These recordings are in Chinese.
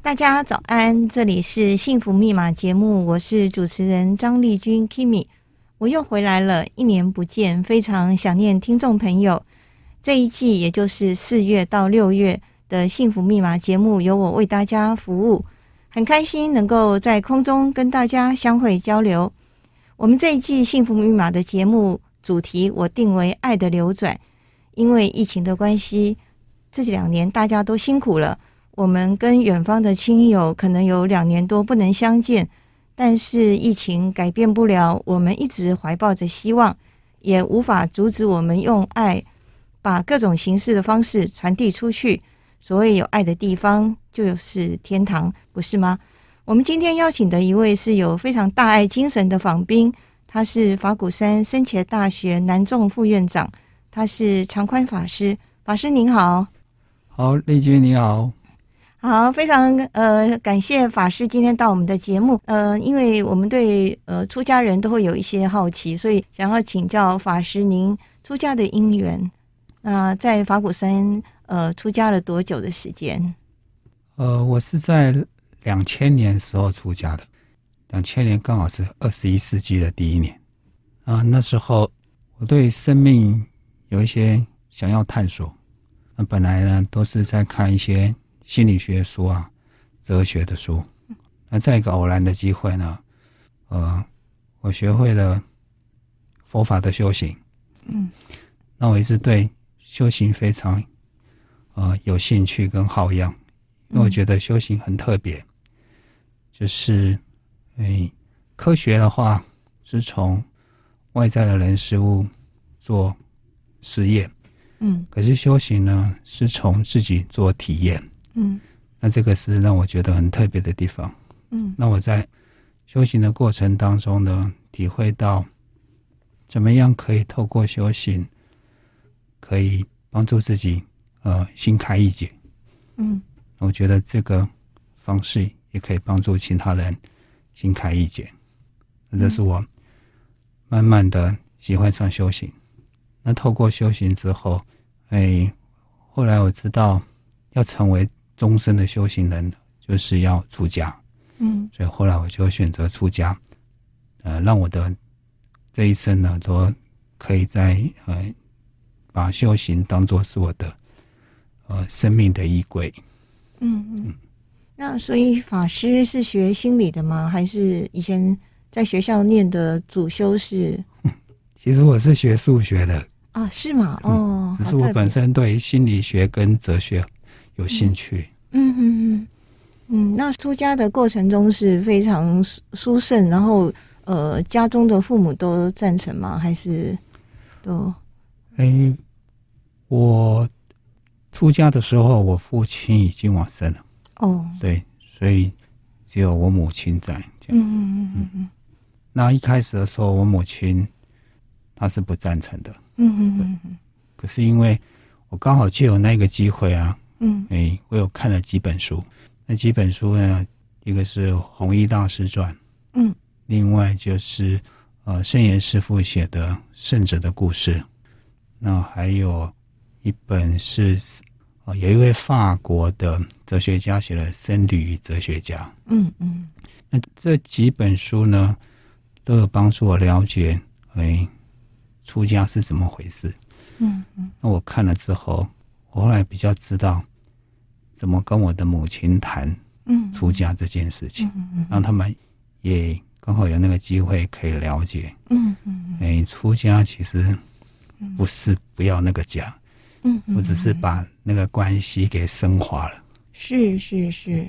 大家早安，这里是幸福密码节目，我是主持人张丽君 Kimi，我又回来了，一年不见，非常想念听众朋友。这一季也就是四月到六月的幸福密码节目，由我为大家服务，很开心能够在空中跟大家相会交流。我们这一季幸福密码的节目主题我定为“爱的流转”，因为疫情的关系，这两年大家都辛苦了。我们跟远方的亲友可能有两年多不能相见，但是疫情改变不了，我们一直怀抱着希望，也无法阻止我们用爱把各种形式的方式传递出去。所谓有爱的地方，就是天堂，不是吗？我们今天邀请的一位是有非常大爱精神的访宾，他是法鼓山深切大学南众副院长，他是常宽法师。法师您好。好，丽君你好。好，非常呃感谢法师今天到我们的节目。呃，因为我们对呃出家人都会有一些好奇，所以想要请教法师您出家的因缘。那、在法鼓山呃出家了多久的时间？呃，我是在两千年时候出家的。两千年刚好是二十一世纪的第一年啊。那时候我对生命有一些想要探索。那本来呢都是在看一些。心理学书啊，哲学的书。那在一个偶然的机会呢，呃，我学会了佛法的修行。嗯，那我一直对修行非常呃有兴趣跟好样，因为我觉得修行很特别。就是，诶，科学的话是从外在的人事物做实验，嗯，可是修行呢是从自己做体验。嗯，那这个是让我觉得很特别的地方。嗯，那我在修行的过程当中呢，体会到怎么样可以透过修行，可以帮助自己呃心开意解。嗯，我觉得这个方式也可以帮助其他人心开意解。那这是我慢慢的喜欢上修行。那透过修行之后，哎，后来我知道要成为。终身的修行人就是要出家，嗯，所以后来我就选择出家，呃，让我的这一生呢，都可以在呃，把修行当做是我的呃生命的依归。嗯嗯，那所以法师是学心理的吗？还是以前在学校念的主修是？其实我是学数学的啊，是吗？哦，只是我本身对心理学跟哲学。有兴趣，嗯嗯嗯嗯，那出家的过程中是非常殊胜，然后呃，家中的父母都赞成吗？还是都？哎、欸，我出家的时候，我父亲已经往生了。哦，对，所以只有我母亲在这样子。嗯嗯嗯嗯。那一开始的时候，我母亲她是不赞成的。嗯嗯嗯。可是因为我刚好就有那个机会啊。嗯，哎，我有看了几本书，那几本书呢，一个是《弘一大师传》，嗯，另外就是呃圣严师傅写的《圣者的故事》，那还有一本是啊、呃，有一位法国的哲学家写的《僧侣与哲学家》，嗯嗯，那这几本书呢，都有帮助我了解，哎，出家是怎么回事，嗯嗯，那我看了之后。我后来比较知道怎么跟我的母亲谈嗯出家这件事情，让他们也刚好有那个机会可以了解。嗯嗯，哎，出家其实不是不要那个家，嗯，我只是把那个关系给升华了。是是是，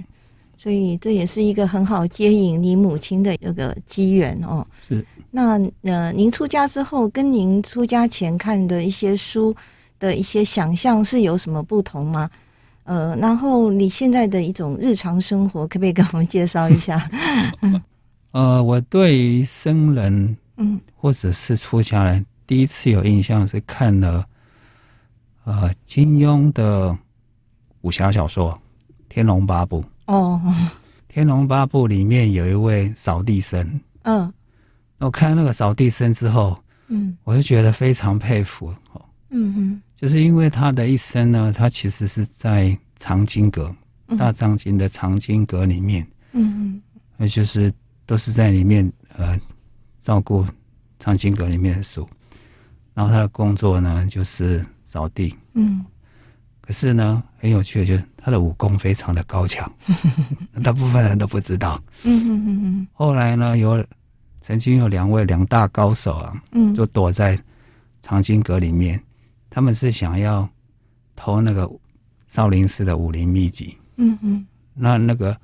所以这也是一个很好接引你母亲的一个机缘哦。是，那呃，您出家之后，跟您出家前看的一些书。的一些想象是有什么不同吗？呃，然后你现在的一种日常生活，可不可以给我们介绍一下？呃，我对于僧人，嗯，或者是出家人，第一次有印象是看了，呃，金庸的武侠小说《天龙八部》。哦，《天龙八部》里面有一位扫地僧。嗯，我看那个扫地僧之后，嗯，我就觉得非常佩服。嗯哼。就是因为他的一生呢，他其实是在藏经阁大藏经的藏经阁里面，嗯嗯，那就是都是在里面呃照顾藏经阁里面的书，然后他的工作呢就是扫地，嗯，可是呢很有趣的就是他的武功非常的高强，大部分人都不知道，嗯嗯嗯嗯，后来呢有曾经有两位两大高手啊，嗯，就躲在藏经阁里面，他们是想要偷那个少林寺的武林秘籍。嗯嗯，那那个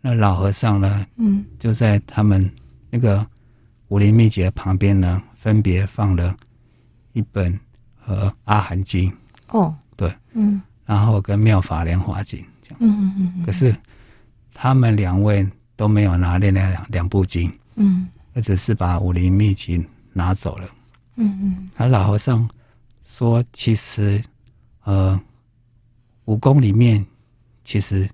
那老和尚呢？嗯，就在他们那个武林秘籍的旁边呢，分别放了一本和《阿含经》哦，对，嗯，然后跟《妙法莲华经》这样，嗯嗯嗯，可是他们两位都没有拿那两两部经，嗯，而只是把武林秘籍拿走了。嗯嗯，他老和尚说，其实呃武功里面。其实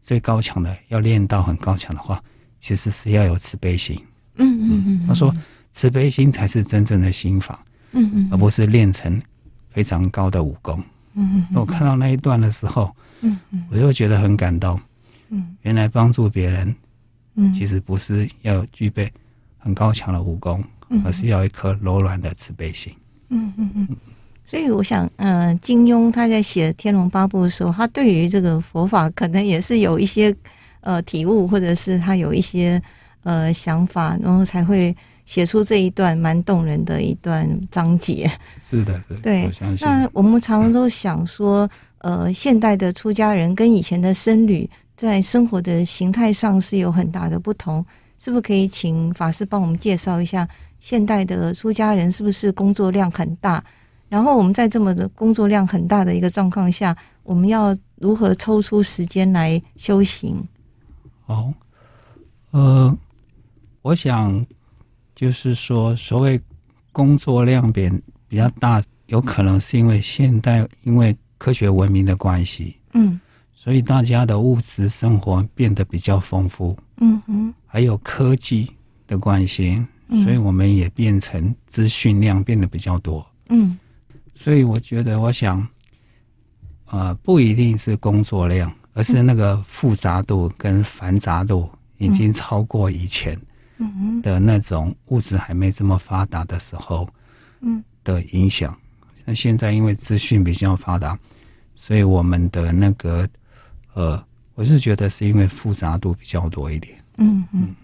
最高强的，要练到很高强的话，其实是要有慈悲心。嗯嗯嗯，他说慈悲心才是真正的心法，嗯嗯，而不是练成非常高的武功。嗯嗯，我看到那一段的时候，嗯嗯，我就觉得很感动。嗯，原来帮助别人，嗯，其实不是要具备很高强的武功，而是要一颗柔软的慈悲心。嗯嗯嗯。所以我想，嗯、呃，金庸他在写《天龙八部》的时候，他对于这个佛法可能也是有一些呃体悟，或者是他有一些呃想法，然后才会写出这一段蛮动人的一段章节。是的，是的，对。我相信。那我们常常都想说，呃，现代的出家人跟以前的僧侣在生活的形态上是有很大的不同，是不是可以请法师帮我们介绍一下，现代的出家人是不是工作量很大？然后我们在这么的工作量很大的一个状况下，我们要如何抽出时间来修行？哦，呃，我想就是说，所谓工作量比比较大，有可能是因为现代因为科学文明的关系，嗯，所以大家的物质生活变得比较丰富，嗯哼，还有科技的关系，所以我们也变成资讯量变得比较多，嗯。所以我觉得，我想，呃，不一定是工作量，而是那个复杂度跟繁杂度已经超过以前的那种物质还没这么发达的时候，嗯，的影响。那现在因为资讯比较发达，所以我们的那个，呃，我是觉得是因为复杂度比较多一点。嗯嗯。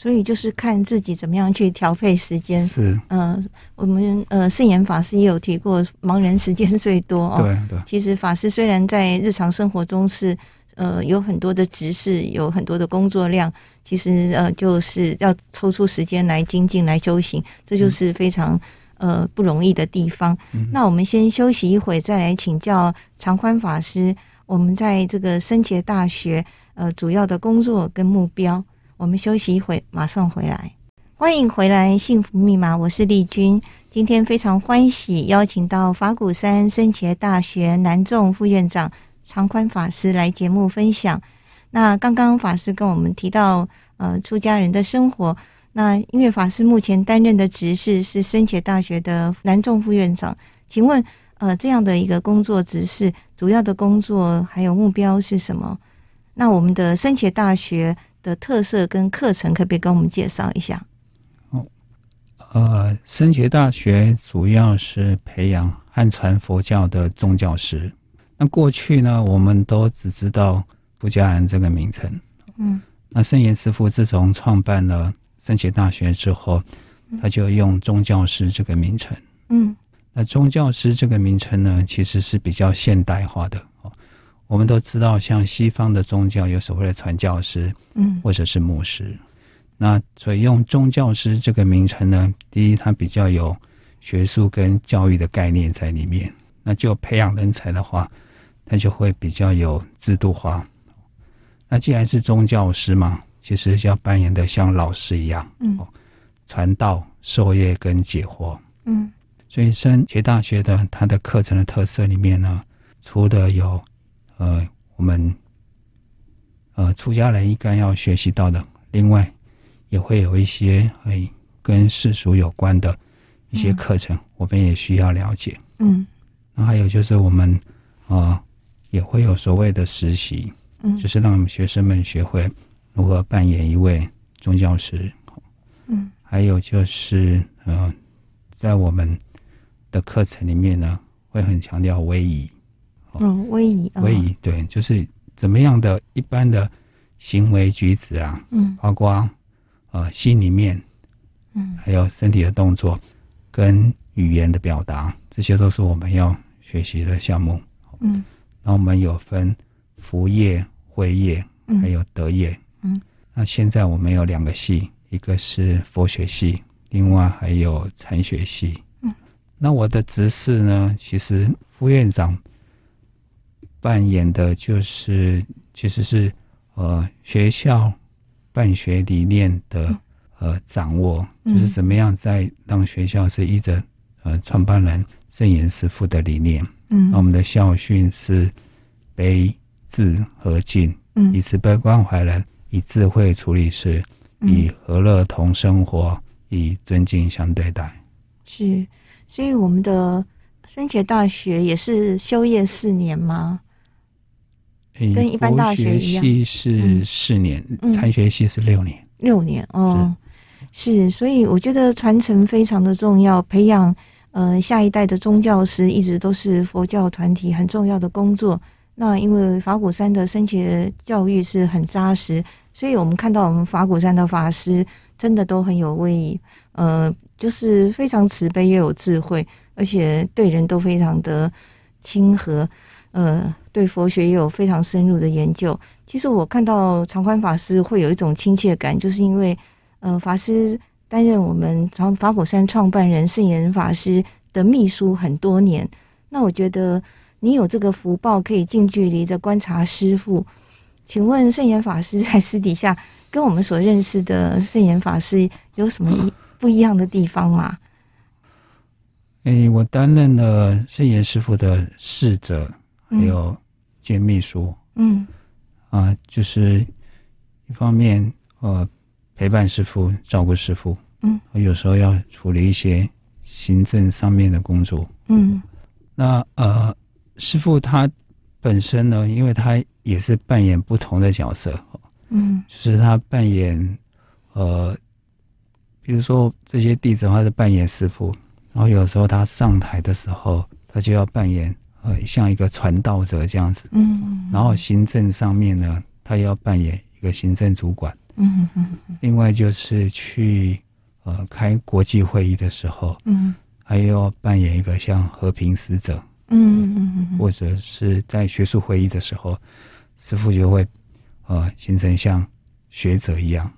所以就是看自己怎么样去调配时间。是，嗯、呃，我们呃圣严法师也有提过，盲人时间最多哦。对对。其实法师虽然在日常生活中是呃有很多的执事，有很多的工作量，其实呃就是要抽出时间来精进来修行，这就是非常呃不容易的地方。嗯、那我们先休息一会，再来请教常宽法师，我们在这个僧伽大学呃主要的工作跟目标。我们休息一会，马上回来。欢迎回来，幸福密码，我是丽君。今天非常欢喜邀请到法鼓山僧伽大学南众副院长常宽法师来节目分享。那刚刚法师跟我们提到，呃，出家人的生活。那因为法师目前担任的职事是僧伽大学的南众副院长，请问，呃，这样的一个工作职事，主要的工作还有目标是什么？那我们的僧伽大学的特色跟课程，可不可以跟我们介绍一下？哦，呃，圣洁大学主要是培养汉传佛教的宗教师。那过去呢，我们都只知道布加兰这个名称。嗯，那圣严师傅自从创办了圣洁大学之后，他就用宗教师这个名称。嗯，那宗教师这个名称呢，其实是比较现代化的。我们都知道，像西方的宗教有所谓的传教士，嗯，或者是牧师。那所以用宗教师这个名称呢，第一，它比较有学术跟教育的概念在里面。那就培养人才的话，它就会比较有制度化。那既然是宗教师嘛，其实要扮演的像老师一样，嗯，传道授业跟解惑，嗯。所以僧伽大学的它的课程的特色里面呢，除了有呃，我们呃出家人应该要学习到的，另外也会有一些诶跟世俗有关的一些课程，嗯、我们也需要了解。嗯，那还有就是我们呃也会有所谓的实习，嗯，就是让我们学生们学会如何扮演一位宗教师，嗯，还有就是呃，在我们的课程里面呢，会很强调威仪，嗯，威仪，威仪，对，就是怎么样的一般的行为举止啊，嗯，包括呃心里面，嗯，还有身体的动作跟语言的表达，这些都是我们要学习的项目，嗯，那我们有分福业、慧业，还有德业，嗯，那现在我们有两个系，一个是佛学系，另外还有禅学系，嗯，那我的执事呢，其实副院长扮演的就是其实是呃学校办学理念的呃掌握，就是怎么样在让学校是依着呃创办人正言师父的理念，嗯，那我们的校训是悲智和敬，嗯，以慈悲关怀人，以智慧处理事，以和乐同生活，以尊敬相对待。是，所以我们的升学大学也是修业四年吗？跟一般大学一样，系是四年，嗯、禅学系是六年。六年哦，是，是，所以我觉得传承非常的重要，培养呃下一代的宗教师，一直都是佛教团体很重要的工作。那因为法鼓山的升学教育是很扎实，所以我们看到我们法鼓山的法师真的都很有威仪，呃，就是非常慈悲又有智慧，而且对人都非常的亲和，呃。对佛学也有非常深入的研究。其实我看到常宽法师会有一种亲切感，就是因为，呃，法师担任我们长法鼓山创办人圣严法师的秘书很多年。那我觉得你有这个福报，可以近距离的观察师傅。请问圣严法师在私底下跟我们所认识的圣严法师有什么一 不一样的地方吗？诶，我担任了圣严师傅的侍者。还有兼秘书，嗯，啊，就是一方面呃陪伴师傅，照顾师傅，嗯，有时候要处理一些行政上面的工作，嗯，那呃师傅他本身呢，因为他也是扮演不同的角色，嗯，就是他扮演呃，比如说这些弟子，他是扮演师傅，然后有时候他上台的时候，他就要扮演。呃，像一个传道者这样子，嗯，然后行政上面呢，他要扮演一个行政主管，嗯嗯，另外就是去呃开国际会议的时候，嗯，还要扮演一个像和平使者，嗯嗯嗯，或者是在学术会议的时候，师傅就会呃形成像学者一样，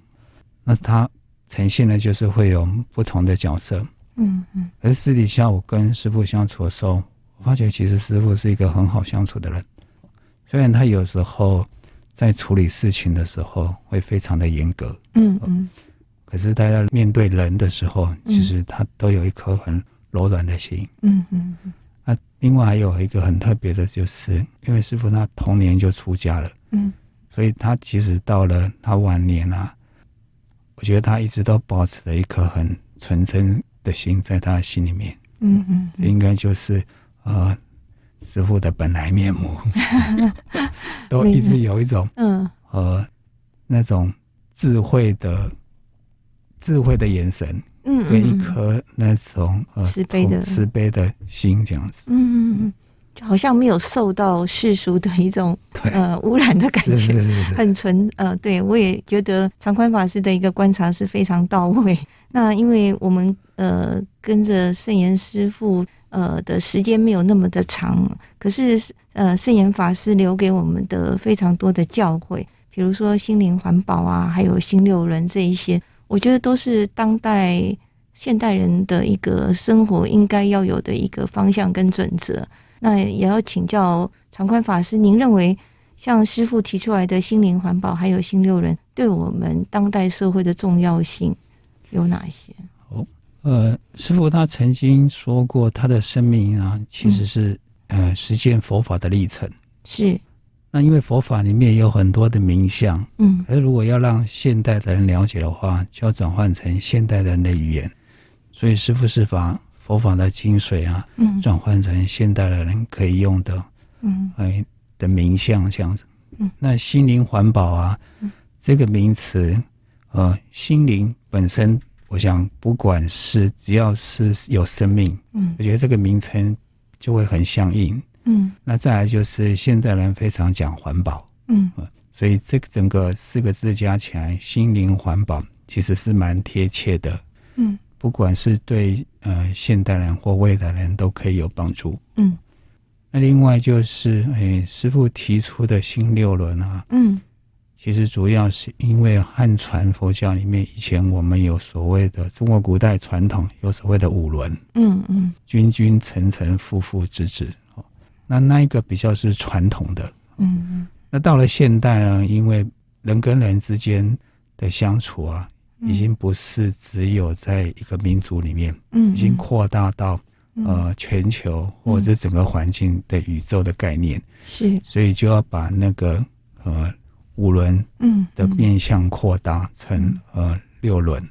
那他呈现的就是会有不同的角色，嗯嗯，而私底下我跟师傅相处的时候。我发觉其实师傅是一个很好相处的人，虽然他有时候在处理事情的时候会非常的严格，嗯嗯，可是大家面对人的时候，其实他都有一颗很柔软的心，嗯嗯嗯。那另外还有一个很特别的，就是因为师傅他童年就出家了，嗯，所以他其实到了他晚年啊，我觉得他一直都保持着一颗很纯真的心在他的心里面，嗯嗯，应该就是。呃，师傅的本来面目，都一直有一种嗯。呃那种智慧的智慧的眼神，嗯，跟一颗那种呃慈悲的。慈悲的心这样子，嗯嗯嗯，就好像没有受到世俗的一种呃污染的感觉，是是是是。很纯呃，对我也觉得长宽法师的一个观察是非常到位。那因为我们呃跟着圣严师父。呃的时间没有那么的长，可是呃圣严法师留给我们的非常多的教诲，比如说心灵环保啊，还有心六人这一些，我觉得都是当代现代人的一个生活应该要有的一个方向跟准则。那也要请教长宽法师，您认为像师父提出来的心灵环保还有心六人，对我们当代社会的重要性有哪些？呃，师傅他曾经说过，他的生命啊，其实是、嗯、呃实践佛法的历程。是。那因为佛法里面有很多的名相，嗯，而如果要让现代的人了解的话，就要转换成现代人的语言。所以师傅是把佛法的精髓啊，嗯，转换成现代的人可以用的，嗯，哎的名相这样子。嗯，那心灵环保啊，嗯，这个名词，呃，心灵本身，我想不管是只要是有生命，嗯，我觉得这个名称就会很相应。嗯，那再来就是现代人非常讲环保，嗯，所以这个整个四个字加起来，心灵环保其实是蛮贴切的。嗯，不管是对呃现代人或未来人都可以有帮助。嗯，那另外就是诶，师傅提出的新六轮啊，嗯，其实主要是因为汉传佛教里面以前我们有所谓的中国古代传统有所谓的五伦，嗯嗯，君君臣臣父父子子。那那一个比较是传统的，嗯嗯，那到了现代呢，因为人跟人之间的相处啊，已经不是只有在一个民族里面，嗯，已经扩大到呃全球或者整个环境的宇宙的概念，是，所以就要把那个呃五轮嗯的面向扩大成呃六轮。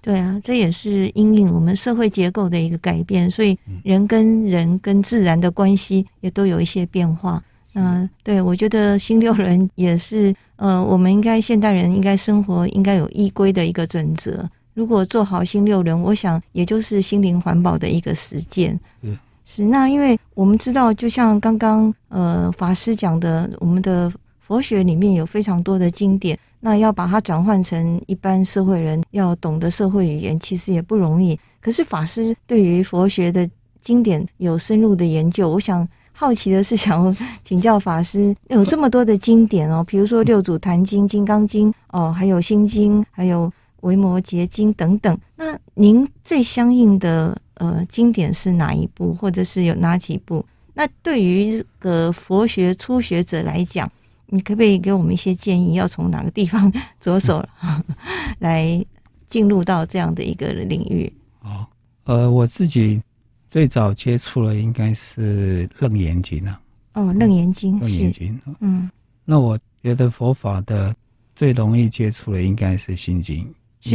对啊，这也是因应我们社会结构的一个改变，所以人跟人跟自然的关系也都有一些变化。嗯、呃，对，我觉得新六轮也是呃，我们应该现代人应该生活应该有依归的一个准则。如果做好新六轮，我想也就是心灵环保的一个实践。嗯，是。那因为我们知道，就像刚刚呃法师讲的，我们的佛学里面有非常多的经典。那要把它转换成一般社会人要懂得社会语言，其实也不容易。可是法师对于佛学的经典有深入的研究，我想好奇的是，想请教法师，有这么多的经典哦，比如说六祖坛经、金刚经哦，还有心经，还有维摩诘经等等。那您最相应的呃经典是哪一部，或者是有哪几部？那对于这个佛学初学者来讲，你可不可以给我们一些建议？要从哪个地方 着手来进入到这样的一个领域？哦，呃，我自己最早接触的应该是《楞严经》啊。哦，《楞严经》是。楞严经。嗯。那我觉得佛法的最容易接触的应该是《心经》，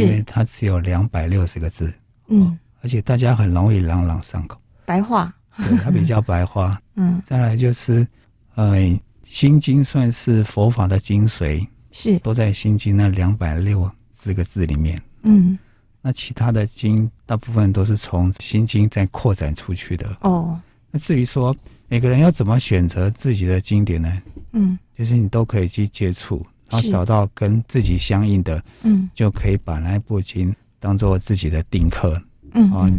因为它只有两百六十个字。嗯。而且大家很容易朗朗上口。白话。对，它比较白话。嗯。再来就是，呃。心经算是佛法的精髓，是都在心经那两百六十个字里面。嗯，那其他的经大部分都是从心经再扩展出去的。哦，那至于说每个人要怎么选择自己的经典呢？嗯，就是你都可以去接触，然后找到跟自己相应的，嗯，就可以把那部经当做自己的定课，嗯，啊，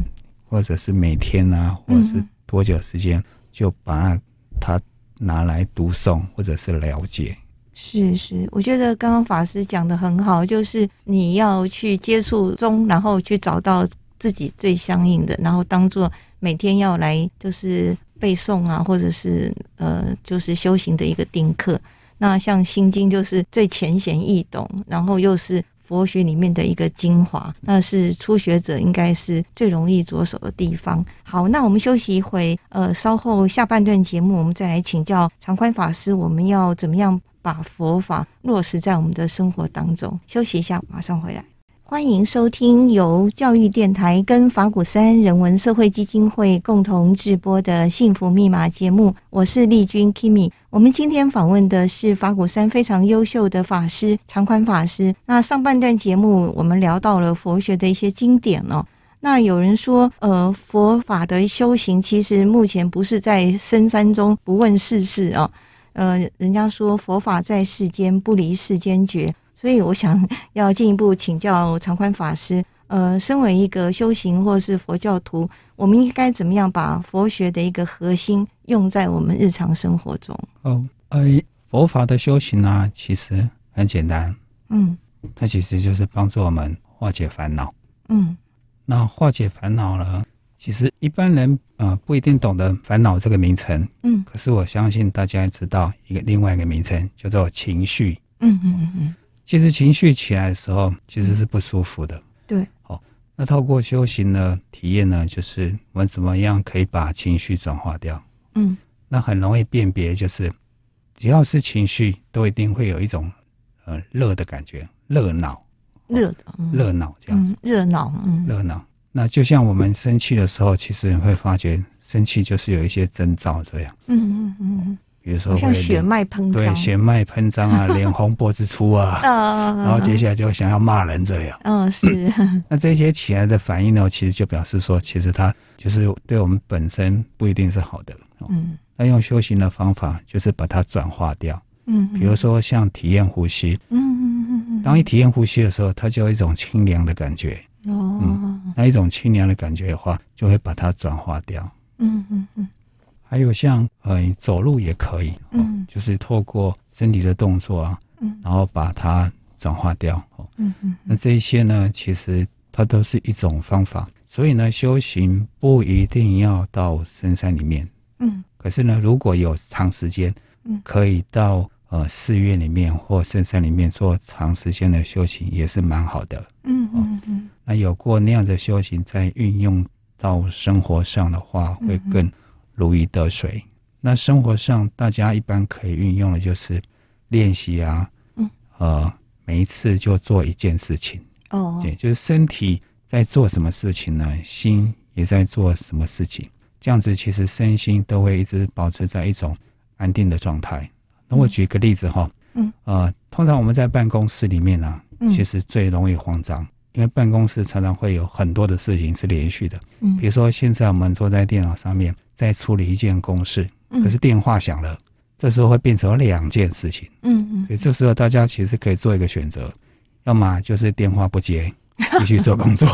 或者是每天啊，或者是多久时间，就把它。拿来读诵或者是了解，是是，我觉得刚刚法师讲得很好，就是你要去接触中，然后去找到自己最相应的，然后当做每天要来就是背诵啊，或者是呃就是修行的一个定课。那像心经就是最浅显易懂，然后又是。佛学里面的一个精华，那是初学者应该是最容易着手的地方。好，那我们休息一会，呃，稍后下半段节目我们再来请教长宽法师，我们要怎么样把佛法落实在我们的生活当中？休息一下，马上回来。欢迎收听由教育电台跟法鼓山人文社会基金会共同制播的《幸福密码》节目，我是丽君 Kimi。我们今天访问的是法鼓山非常优秀的法师长宽法师。那上半段节目我们聊到了佛学的一些经典哦。那有人说，呃，佛法的修行其实目前不是在深山中不问世事哦。呃，人家说佛法在世间，不离世间觉。所以我想 要进一步请教常宽法师，呃，身为一个修行或是佛教徒，我们应该怎么样把佛学的一个核心用在我们日常生活中？哦，呃，佛法的修行呢、啊，其实很简单，嗯，它其实就是帮助我们化解烦恼，嗯，那化解烦恼呢，其实一般人呃不一定懂得烦恼这个名称，嗯，可是我相信大家知道一个另外一个名称叫做情绪，嗯嗯嗯嗯。其实情绪起来的时候，其实是不舒服的。对，好，那透过修行呢，体验呢，就是我们怎么样可以把情绪转化掉。嗯，那很容易辨别，就是只要是情绪，都一定会有一种呃热的感觉，热闹，热的，热闹这样子，热闹，嗯，热闹。那就像我们生气的时候，其实你会发觉，生气就是有一些征兆这样。嗯嗯嗯。比如说像血脉喷张，对，血脉喷张啊，脸红脖子粗啊，然后接下来就想要骂人这样。嗯，是。那这些起来的反应呢，其实就表示说，其实它就是对我们本身不一定是好的。嗯。那用修行的方法，就是把它转化掉。嗯。比如说像体验呼吸。嗯嗯嗯嗯。当你体验呼吸的时候，它就有一种清凉的感觉。哦。嗯。那一种清凉的感觉的话，就会把它转化掉。嗯嗯嗯。还有像呃走路也可以，嗯，就是透过身体的动作啊，嗯，然后把它转化掉，哦，嗯嗯，那这一些呢，其实它都是一种方法。所以呢，修行不一定要到深山里面，嗯，可是呢，如果有长时间，嗯，可以到呃寺院里面或深山里面做长时间的修行，也是蛮好的，嗯嗯嗯。那有过那样的修行，再运用到生活上的话，会更。如鱼得水。那生活上大家一般可以运用的就是练习啊，嗯，呃，每一次就做一件事情哦，对，就是身体在做什么事情呢？心也在做什么事情？这样子其实身心都会一直保持在一种安定的状态。那我举个例子哈，嗯，呃，通常我们在办公室里面呢、啊，其实最容易慌张。因为办公室常常会有很多的事情是连续的，嗯，比如说现在我们坐在电脑上面在处理一件公事，可是电话响了，这时候会变成两件事情，嗯嗯，所以这时候大家其实可以做一个选择，要么就是电话不接，继续做工作，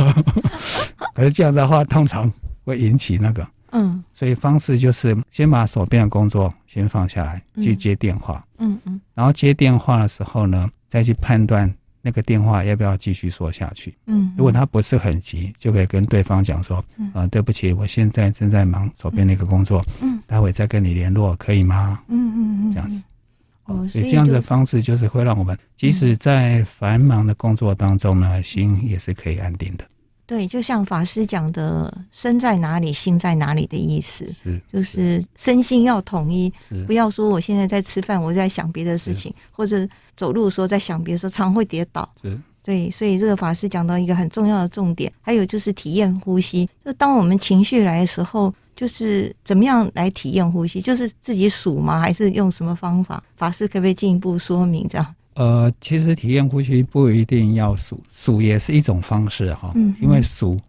可是这样的话通常会引起那个，嗯，所以方式就是先把手边的工作先放下来，去接电话，嗯嗯，然后接电话的时候呢，再去判断。那个电话要不要继续说下去？嗯，如果他不是很急，就可以跟对方讲说：“嗯、呃，对不起，我现在正在忙手边那个工作，嗯，待会再跟你联络，可以吗？”嗯嗯嗯，这样子。哦，所以这样的方式就是会让我们即使在繁忙的工作当中呢，心也是可以安定的。对，就像法师讲的“身在哪里，心在哪里”的意思，是就是身心要统一，不要说我现在在吃饭，我在想别的事情，或者走路的时候在想别的时候，常会跌倒。对，所以这个法师讲到一个很重要的重点，还有就是体验呼吸。就当我们情绪来的时候，就是怎么样来体验呼吸？就是自己数吗？还是用什么方法？法师可不可以进一步说明这样？呃，其实体验呼吸不一定要数，数也是一种方式哈。嗯，因为数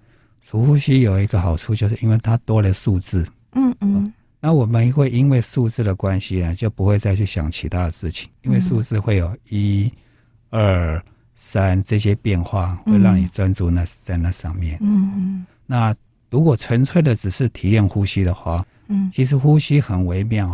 数呼吸有一个好处，就是因为它多了数字。嗯嗯、呃。那我们会因为数字的关系呢，就不会再去想其他的事情，因为数字会有一、二、三这些变化，会让你专注那在那上面。嗯嗯。那如果纯粹的只是体验呼吸的话，嗯，其实呼吸很微妙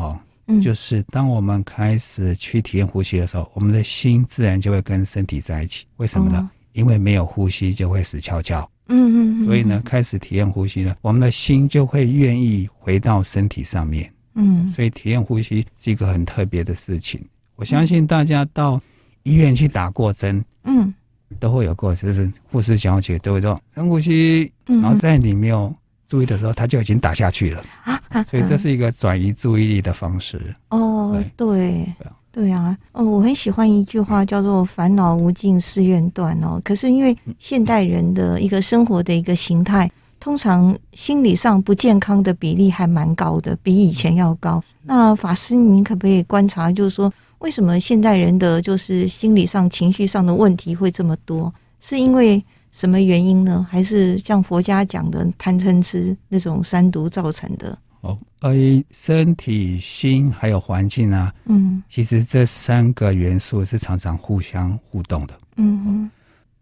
哈。就是当我们开始去体验呼吸的时候，我们的心自然就会跟身体在一起。为什么呢？因为没有呼吸就会死翘翘。嗯嗯。所以呢，开始体验呼吸呢，我们的心就会愿意回到身体上面。嗯。所以体验呼吸是一个很特别的事情。我相信大家到医院去打过针，嗯，都会有过，就是护士小姐都会说深呼吸，然后在你没有注意的时候，他就已经打下去了。所以这是一个转移注意力的方式哦，对，对啊，哦，我很喜欢一句话叫做“烦恼无尽，誓愿断”哦。可是因为现代人的一个生活的一个形态，通常心理上不健康的比例还蛮高的，比以前要高。那法师，您可不可以观察，就是说为什么现代人的就是心理上、情绪上的问题会这么多？是因为什么原因呢？还是像佛家讲的贪嗔痴那种三毒造成的？哦，而身体、心还有环境啊，嗯，其实这三个元素是常常互相互动的。嗯嗯，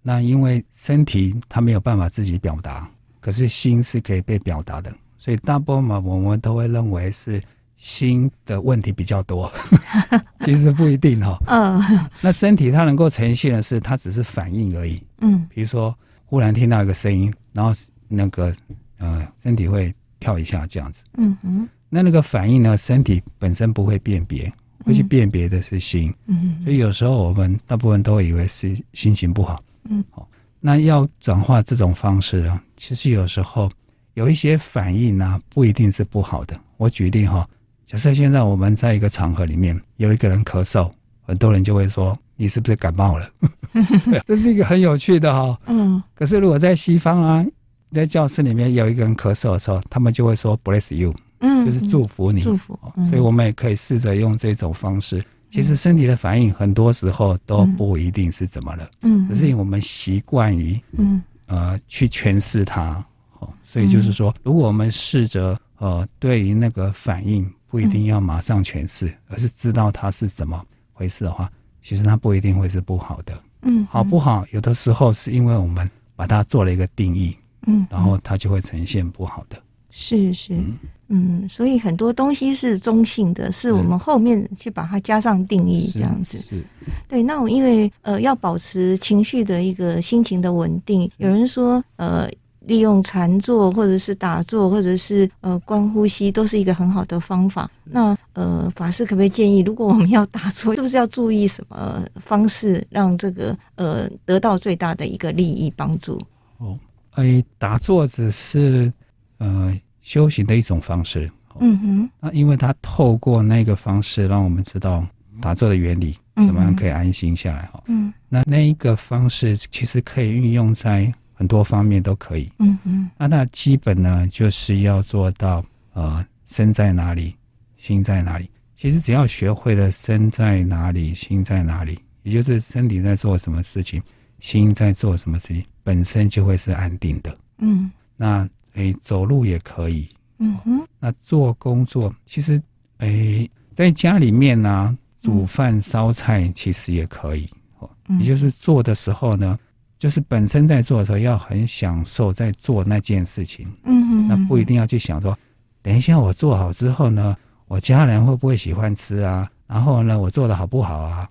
那因为身体它没有办法自己表达，可是心是可以被表达的，所以大部分嘛，我们都会认为是心的问题比较多。其实不一定哈。嗯，那身体它能够呈现的是，它只是反应而已。嗯，比如说忽然听到一个声音，然后那个呃身体会。跳一下这样子，嗯哼，那那个反应呢？身体本身不会辨别，会去辨别的是心，嗯哼，所以有时候我们大部分都会以为是心情不好，嗯，好，那要转化这种方式啊，其实有时候有一些反应呢，不一定是不好的。我举例哈，假设现在我们在一个场合里面有一个人咳嗽，很多人就会说你是不是感冒了？这是一个很有趣的哈，嗯，可是如果在西方啊。在教室里面有一个人咳嗽的时候，他们就会说 “bless you”，嗯，就是祝福你，祝福。所以我们也可以试着用这种方式。其实身体的反应很多时候都不一定是怎么了，嗯，可是因为我们习惯于，嗯，呃，去诠释它，哦，所以就是说，如果我们试着，呃，对于那个反应不一定要马上诠释，而是知道它是怎么回事的话，其实它不一定会是不好的，嗯，好不好？有的时候是因为我们把它做了一个定义。嗯，然后它就会呈现不好的。是是，嗯，嗯，所以很多东西是中性的，是我们后面去把它加上定义这样子。是，是对。那我因为呃要保持情绪的一个心情的稳定，有人说呃利用禅坐或者是打坐或者是呃观呼吸都是一个很好的方法。那呃法师可不可以建议，如果我们要打坐，是不是要注意什么方式，让这个呃得到最大的一个利益帮助？哦。哎，打坐只是呃修行的一种方式。嗯哼。那因为它透过那个方式，让我们知道打坐的原理，怎么样可以安心下来哈。嗯。那那一个方式其实可以运用在很多方面都可以。嗯嗯。那那基本呢，就是要做到呃身在哪里，心在哪里。其实只要学会了身在哪里，心在哪里，也就是身体在做什么事情。心在做什么事情，本身就会是安定的。嗯，那诶，走路也可以。嗯哼，那做工作，其实诶，在家里面呢、啊，煮饭烧菜其实也可以。哦、嗯，也就是做的时候呢，就是本身在做的时候要很享受在做那件事情。嗯哼，那不一定要去想说，等一下我做好之后呢，我家人会不会喜欢吃啊？然后呢，我做的好不好啊？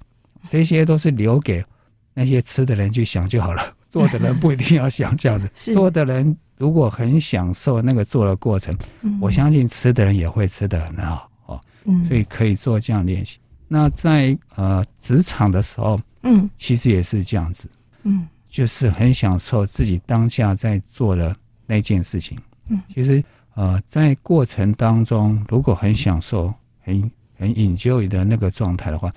这些都是留给。那些吃的人去想就好了，做的人不一定要想这样子。做的人如果很享受那个做的过程，嗯、我相信吃的人也会吃的很好哦。嗯，所以可以做这样练习。那在呃职场的时候，嗯，其实也是这样子，嗯，就是很享受自己当下在做的那件事情。嗯，其实呃在过程当中，如果很享受、很很 enjoy 的那个状态的话。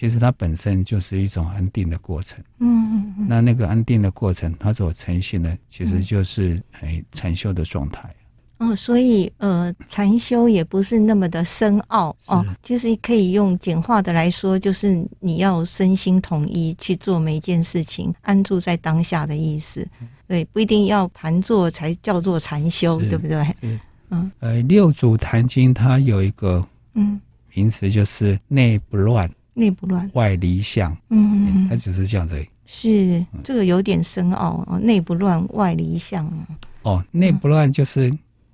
其实它本身就是一种安定的过程，嗯嗯嗯。那那个安定的过程，它所呈现的其实就是哎禅修的状态。哦，所以呃，禅修也不是那么的深奥哦，其实可以用简化的来说，就是你要身心统一去做每一件事情，安住在当下的意思。对，不一定要盘坐才叫做禅修，对不对？嗯。呃，六祖坛经它有一个嗯名词，就是内不乱。内不乱，外离相。嗯，它只是这样子。是这个有点深奥哦。内不乱，外离相。哦，内不乱就是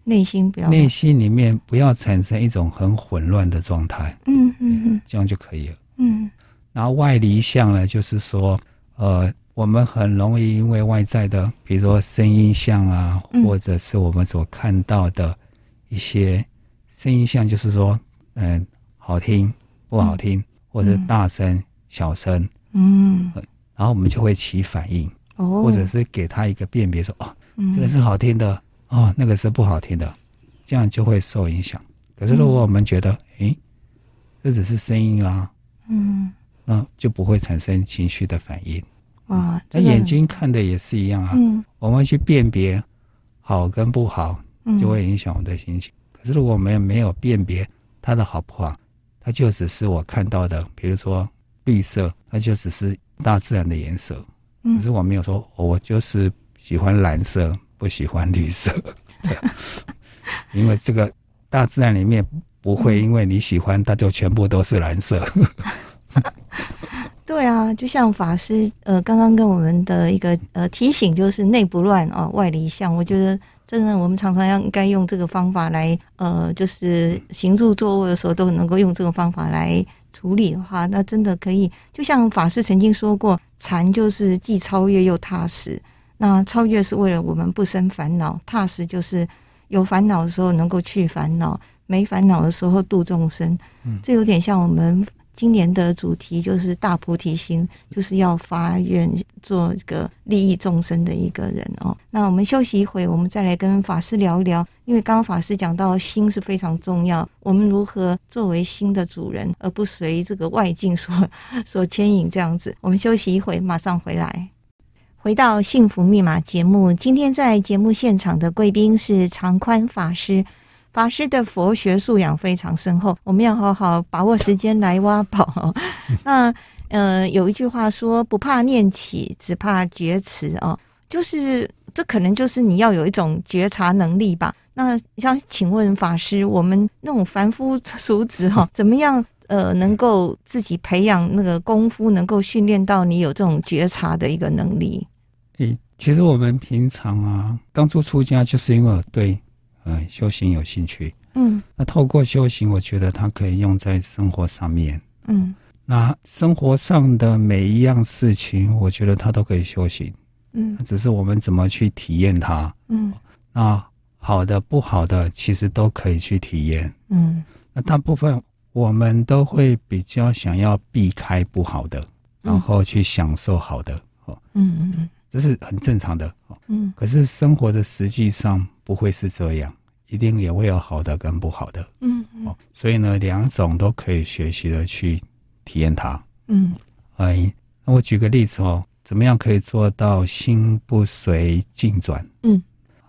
内心不要，内心里面不要产生一种很混乱的状态。嗯嗯嗯，这样就可以了。嗯，然后外离相呢，就是说，呃，我们很容易因为外在的，比如说声音像啊，或者是我们所看到的一些声音像，就是说，嗯，好听不好听。或者大声、小声，嗯，然后我们就会起反应，哦，或者是给他一个辨别，说，哦，这个是好听的，哦，那个是不好听的，这样就会受影响。可是如果我们觉得，诶，这只是声音啊，嗯，那就不会产生情绪的反应。哇，那眼睛看的也是一样啊，嗯，我们去辨别好跟不好，就会影响我们的心情。可是如果我们没有辨别它的好不好，它就只是我看到的，比如说绿色，它就只是大自然的颜色。可是我没有说，我就是喜欢蓝色，不喜欢绿色。因为这个大自然里面不会因为你喜欢，它就全部都是蓝色。对啊，就像法师呃刚刚跟我们的一个呃提醒，就是内不乱啊，外离相。我觉得。真的，我们常常要应该用这个方法来，呃，就是行住坐卧的时候都能够用这个方法来处理的话，那真的可以。就像法师曾经说过，禅就是既超越又踏实。那超越是为了我们不生烦恼，踏实就是有烦恼的时候能够去烦恼，没烦恼的时候度众生。嗯，这有点像我们。今年的主题就是大菩提心，就是要发愿做一个利益众生的一个人哦。那我们休息一会，我们再来跟法师聊一聊。因为刚刚法师讲到心是非常重要，我们如何作为心的主人，而不随这个外境所 所牵引这样子。我们休息一会，马上回来。回到幸福密码节目，今天在节目现场的贵宾是常宽法师。法师的佛学素养非常深厚，我们要好好把握时间来挖宝。那呃，有一句话说：“不怕念起，只怕觉迟。”哦，就是这可能就是你要有一种觉察能力吧。那想请问法师，我们那种凡夫俗子哈，怎么样呃，能够自己培养那个功夫，能够训练到你有这种觉察的一个能力？诶，其实我们平常啊，当初出家就是因为我对。呃，修行有兴趣。嗯，那透过修行，我觉得它可以用在生活上面。嗯，那生活上的每一样事情，我觉得它都可以修行。嗯，只是我们怎么去体验它。嗯，那好的、不好的，其实都可以去体验。嗯，那大部分我们都会比较想要避开不好的，然后去享受好的。哦，嗯嗯嗯，这是很正常的。嗯，可是生活的实际上。不会是这样，一定也会有好的跟不好的。嗯，嗯哦，所以呢，两种都可以学习的去体验它。嗯，哎，那我举个例子哦，怎么样可以做到心不随境转？嗯，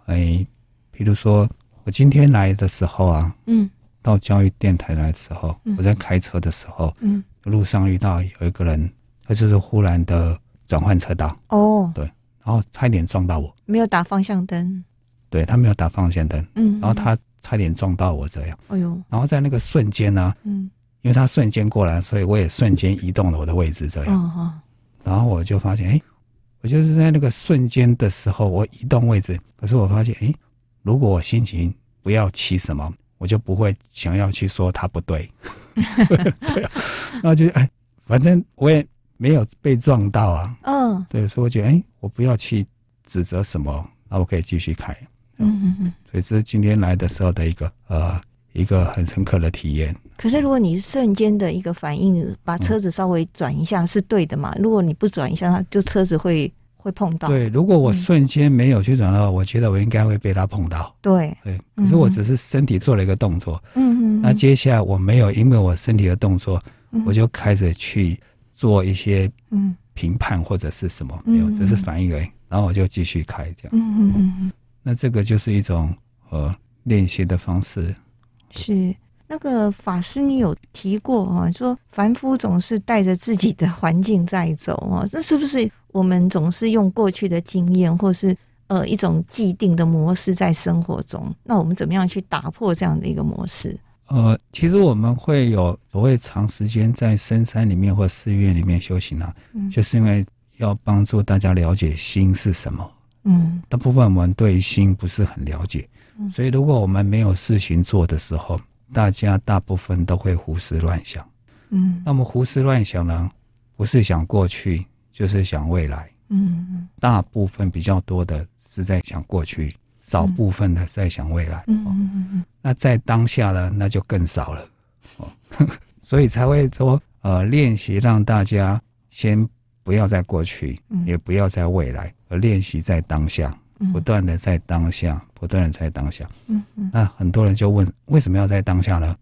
哎，比如说我今天来的时候啊，嗯，到教育电台来的时候，嗯，我在开车的时候，嗯，路上遇到有一个人，他就是忽然的转换车道。哦，对，然后差一点撞到我，没有打方向灯。对，他没有打方向灯，嗯，然后他差点撞到我这样，哎呦，然后在那个瞬间呢，嗯，因为他瞬间过来，所以我也瞬间移动了我的位置这样，哦，然后我就发现，哎，我就是在那个瞬间的时候，我移动位置，可是我发现，哎，如果我心情不要起什么，我就不会想要去说他不对，对，然后就哎，反正我也没有被撞到啊，嗯，对，所以我觉得，哎，我不要去指责什么，那我可以继续开。嗯嗯嗯，所以这是今天来的时候的一个呃一个很深刻的体验。可是如果你瞬间的一个反应，把车子稍微转一下是对的嘛？如果你不转一下，它就车子会会碰到。对，如果我瞬间没有去转的话，我觉得我应该会被它碰到。对对，可是我只是身体做了一个动作。嗯嗯。那接下来我没有因为我身体的动作，我就开始去做一些嗯评判或者是什么没有，只是反应而已。然后我就继续开这样。嗯嗯嗯嗯。那这个就是一种呃练习的方式，是那个法师，你有提过啊？说凡夫总是带着自己的环境在走哦，那是不是我们总是用过去的经验，或是呃一种既定的模式在生活中？那我们怎么样去打破这样的一个模式？呃，其实我们会有所谓长时间在深山里面或寺院里面修行啊，嗯，就是因为要帮助大家了解心是什么。嗯，大部分我们对心不是很了解，嗯，所以如果我们没有事情做的时候，大家大部分都会胡思乱想。嗯，那么胡思乱想呢，不是想过去，就是想未来。嗯嗯，大部分比较多的是在想过去，少部分的在想未来。嗯嗯嗯嗯，那在当下呢，那就更少了。哦，所以才会说，呃，练习让大家先不要在过去，也不要在未来。而练习在当下，不断的在当下，不断的在当下。嗯嗯。那很多人就问，为什么要在当下呢？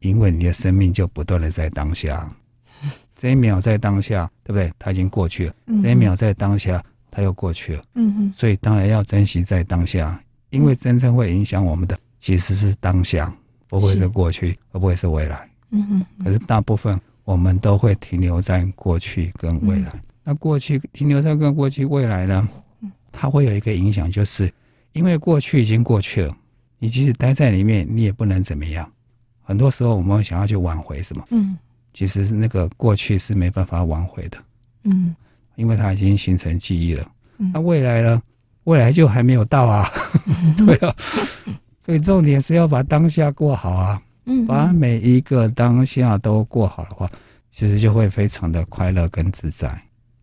因为你的生命就不断的在当下，这一秒在当下，对不对？它已经过去了。这一秒在当下，它又过去了。嗯嗯。所以当然要珍惜在当下，因为真正会影响我们的其实是当下，不会是过去，而不会是未来。嗯嗯。可是大部分我们都会停留在过去跟未来。那过去停留在跟过去未来呢？它会有一个影响，就是因为过去已经过去了，你即使待在里面，你也不能怎么样。很多时候我们会想要去挽回什么？嗯，其实是那个过去是没办法挽回的。嗯，因为它已经形成记忆了。嗯，那未来呢？未来就还没有到啊。对啊，所以重点是要把当下过好啊。嗯，把每一个当下都过好的话，其实就会非常的快乐跟自在。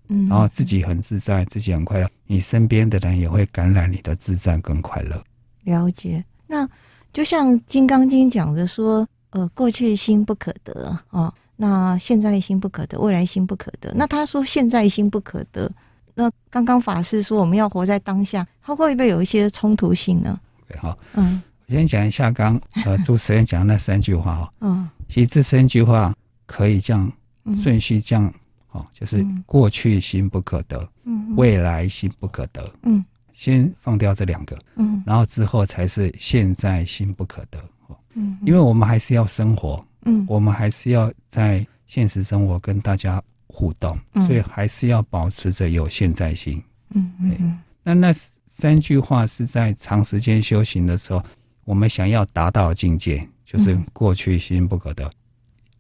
嗯，然后自己很自在，自己很快乐，你身边的人也会感染你的自在跟快乐。了解，那就像《金刚经》讲的说，呃，过去心不可得啊，哦，那现在心不可得，未来心不可得。那他说现在心不可得，那刚刚法师说我们要活在当下，他会不会有一些冲突性呢？对，好，嗯，我先讲一下刚呃 主持人讲的那三句话哈，嗯，其实这三句话可以这样顺序这样。哦，就是过去心不可得，嗯，未来心不可得，嗯，先放掉这两个，嗯，然后之后才是现在心不可得，嗯。因为我们还是要生活，嗯，我们还是要在现实生活跟大家互动，嗯、所以还是要保持着有现在心。嗯嗯嗯。那那三句话是在长时间修行的时候，我们想要达到的境界，就是过去心不可得，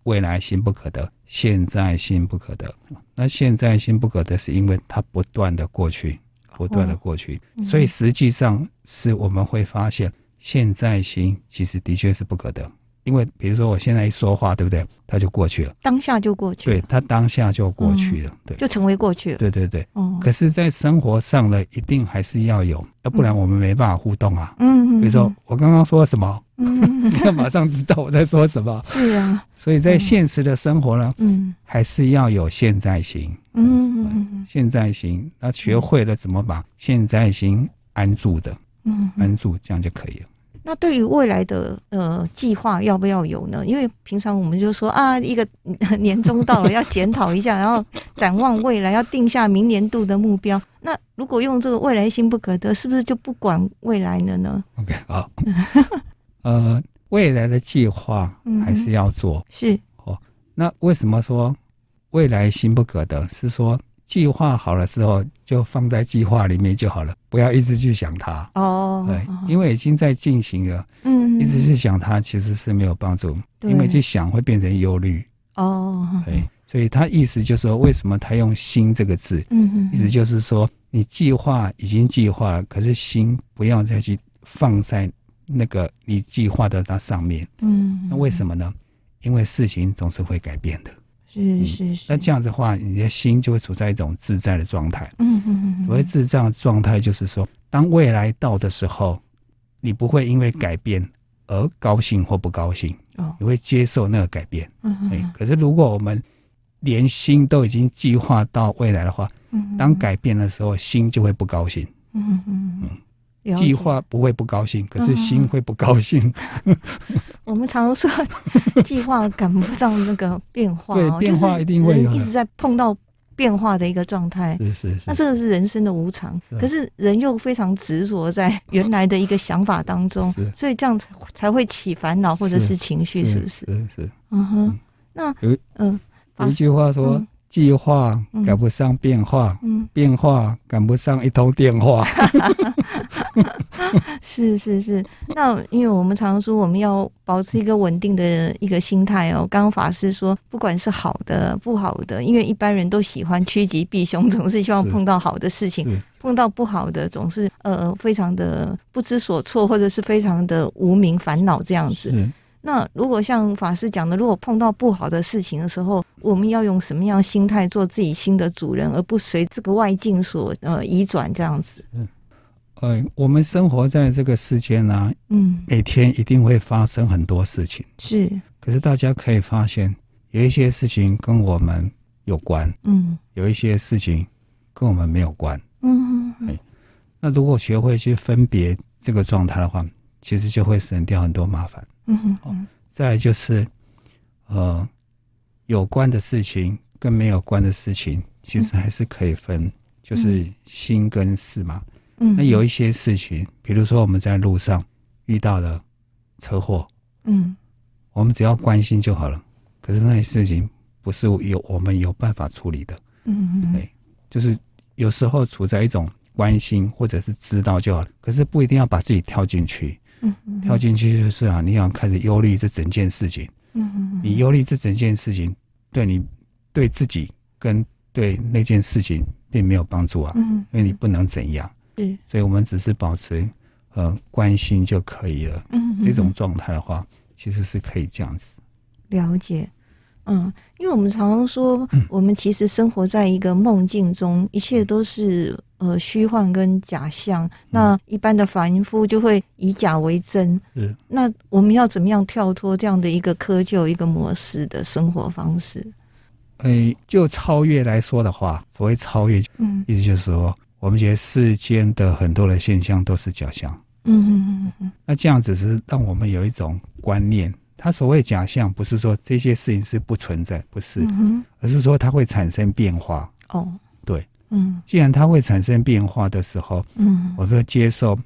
未来心不可得，现在心不可得。那现在心不可得，是因为它不断的过去。不断的过去，哦、所以实际上是我们会发现，现在心其实的确是不可得。因为比如说我现在一说话，对不对？它就过去了，当下就过去了。对，它当下就过去了，嗯、对，就成为过去了。对对对。哦、嗯。可是，在生活上呢，一定还是要有，要不然我们没办法互动啊。嗯。比如说我刚刚说什么？嗯。你要马上知道我在说什么。是啊。所以在现实的生活呢，嗯，还是要有现在心。嗯嗯。现在心，那学会了怎么把现在心安住的，嗯，安住，这样就可以了。那对于未来的呃计划要不要有呢？因为平常我们就说啊，一个 年终到了要检讨一下，然后展望未来，要定下明年度的目标。那如果用这个未来心不可得，是不是就不管未来了呢？OK，好，呃，未来的计划还是要做，嗯、是哦。那为什么说未来心不可得？是说。计划好了之后，就放在计划里面就好了，不要一直去想它。哦，对，因为已经在进行了。嗯，一直去想它其实是没有帮助，因为去想会变成忧虑。哦，对，所以他意思就是说，为什么他用“心”这个字？嗯嗯，意思就是说，你计划已经计划了，可是心不要再去放在那个你计划的那上面。嗯，那为什么呢？因为事情总是会改变的。是是是，那这样子的话，你的心就会处在一种自在的状态。嗯嗯嗯。所谓自在的状态，就是说，当未来到的时候，你不会因为改变而高兴或不高兴。哦。你会接受那个改变。嗯嗯。可是如果我们连心都已经计划到未来的话，嗯，当改变的时候，心就会不高兴。嗯嗯嗯。计划不会不高兴，可是心会不高兴。我们常说，计划赶不上那个变化，对，变化一定会有，一直在碰到变化的一个状态。是是是，那这个是人生的无常，可是人又非常执着在原来的一个想法当中，所以这样才才会起烦恼或者是情绪，是不是？是是。嗯哼，那有嗯，有一句话说。计划赶不上变化，嗯，变化赶不上一通电话。是是是，那因为我们常说我们要保持一个稳定的一个心态哦。刚刚法师说，不管是好的不好的，因为一般人都喜欢趋吉避凶，总是希望碰到好的事情，碰到不好的总是呃非常的不知所措，或者是非常的无名烦恼这样子。那如果像法师讲的，如果碰到不好的事情的时候，我们要用什么样心态做自己心的主人，而不随这个外境所呃移转这样子？嗯，呃，我们生活在这个世间呢，嗯，每天一定会发生很多事情，是。可是大家可以发现，有一些事情跟我们有关，嗯，有一些事情跟我们没有关，嗯，哎，那如果学会去分别这个状态的话，其实就会省掉很多麻烦。嗯哼，嗯，再来就是，呃，有关的事情跟没有关的事情，其实还是可以分，嗯、就是心跟事嘛。嗯，那有一些事情，比如说我们在路上遇到了车祸，嗯，我们只要关心就好了。可是那些事情不是有我们有办法处理的。嗯嗯，对，就是有时候处在一种关心或者是知道就好了，可是不一定要把自己跳进去。嗯，跳进去就是啊，你要开始忧虑这整件事情。嗯嗯，你忧虑这整件事情，对你对自己跟对那件事情并没有帮助啊。嗯，因为你不能怎样。嗯，所以我们只是保持呃关心就可以了。嗯，这种状态的话，其实是可以这样子。了解。嗯，因为我们常常说，我们其实生活在一个梦境中，一切都是。呃，虚幻跟假象，那一般的凡夫就会以假为真。嗯，那我们要怎么样跳脱这样的一个窠臼、一个模式的生活方式？嗯，就超越来说的话，所谓超越，嗯，意思就是说，我们觉得世间的很多的现象都是假象。嗯嗯嗯嗯。那这样子是让我们有一种观念，它所谓假象，不是说这些事情是不存在，不是，嗯，而是说它会产生变化。哦，对。嗯，既然它会产生变化的时候，嗯，我就接受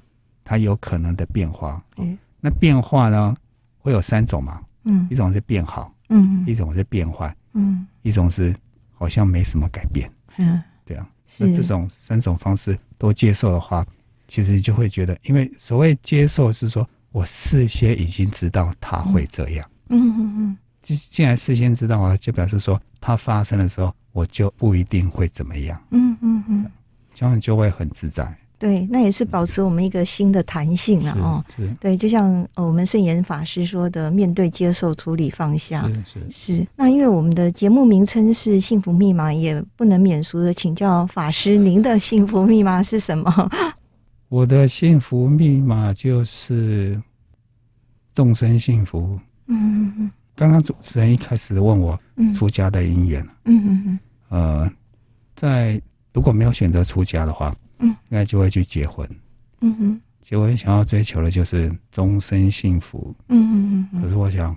它有可能的变化。嗯，那变化呢，会有三种嘛，嗯，一种是变好，嗯，一种是变坏，嗯，一种是好像没什么改变，嗯，对啊，是。那这种三种方式都接受的话，其实就会觉得，因为所谓接受是说我事先已经知道它会这样，嗯嗯嗯，既既然事先知道啊，就表示说它发生的时候，我就不一定会怎么样，嗯嗯嗯，这样就会很自在。对，那也是保持我们一个新的弹性了哦。对，就像呃我们圣严法师说的，面对、接受、处理、放下。是是是。那因为我们的节目名称是幸福密码，也不能免俗的请教法师，您的幸福密码是什么？我的幸福密码就是众生幸福。嗯嗯嗯。刚刚主持人一开始问我出家的因缘。嗯嗯嗯。呃，在如果没有选择出家的话。嗯，应该就会去结婚。嗯哼，结婚想要追求的就是终身幸福。嗯嗯嗯。可是我想，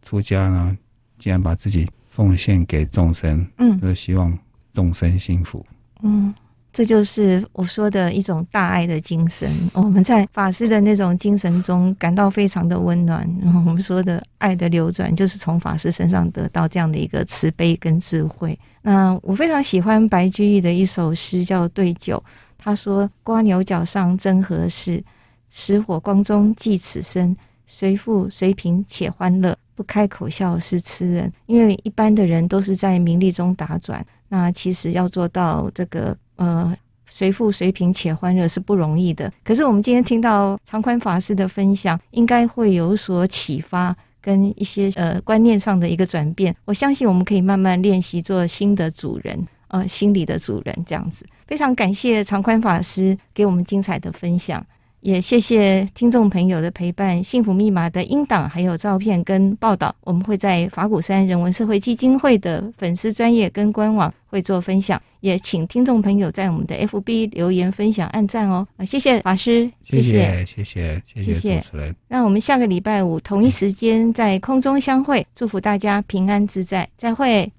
出家呢，既然把自己奉献给众生，嗯，就是希望众生幸福。嗯，这就是我说的一种大爱的精神。我们在法师的那种精神中感到非常的温暖。然后我们说的爱的流转，就是从法师身上得到这样的一个慈悲跟智慧。那我非常喜欢白居易的一首诗，叫《对酒》。他说：“瓜牛角上争何事？石火光中寄此身。随富随贫且欢乐，不开口笑是痴人。”因为一般的人都是在名利中打转，那其实要做到这个呃随富随贫且欢乐是不容易的。可是我们今天听到长宽法师的分享，应该会有所启发，跟一些呃观念上的一个转变。我相信我们可以慢慢练习做新的主人。呃，心理的主人这样子，非常感谢常宽法师给我们精彩的分享，也谢谢听众朋友的陪伴。幸福密码的音档还有照片跟报道，我们会在法鼓山人文社会基金会的粉丝专业跟官网会做分享，也请听众朋友在我们的 FB 留言分享、按赞哦。谢谢法师，谢谢，谢谢，谢谢主持人。那我们下个礼拜五同一时间在空中相会，祝福大家平安自在，再会。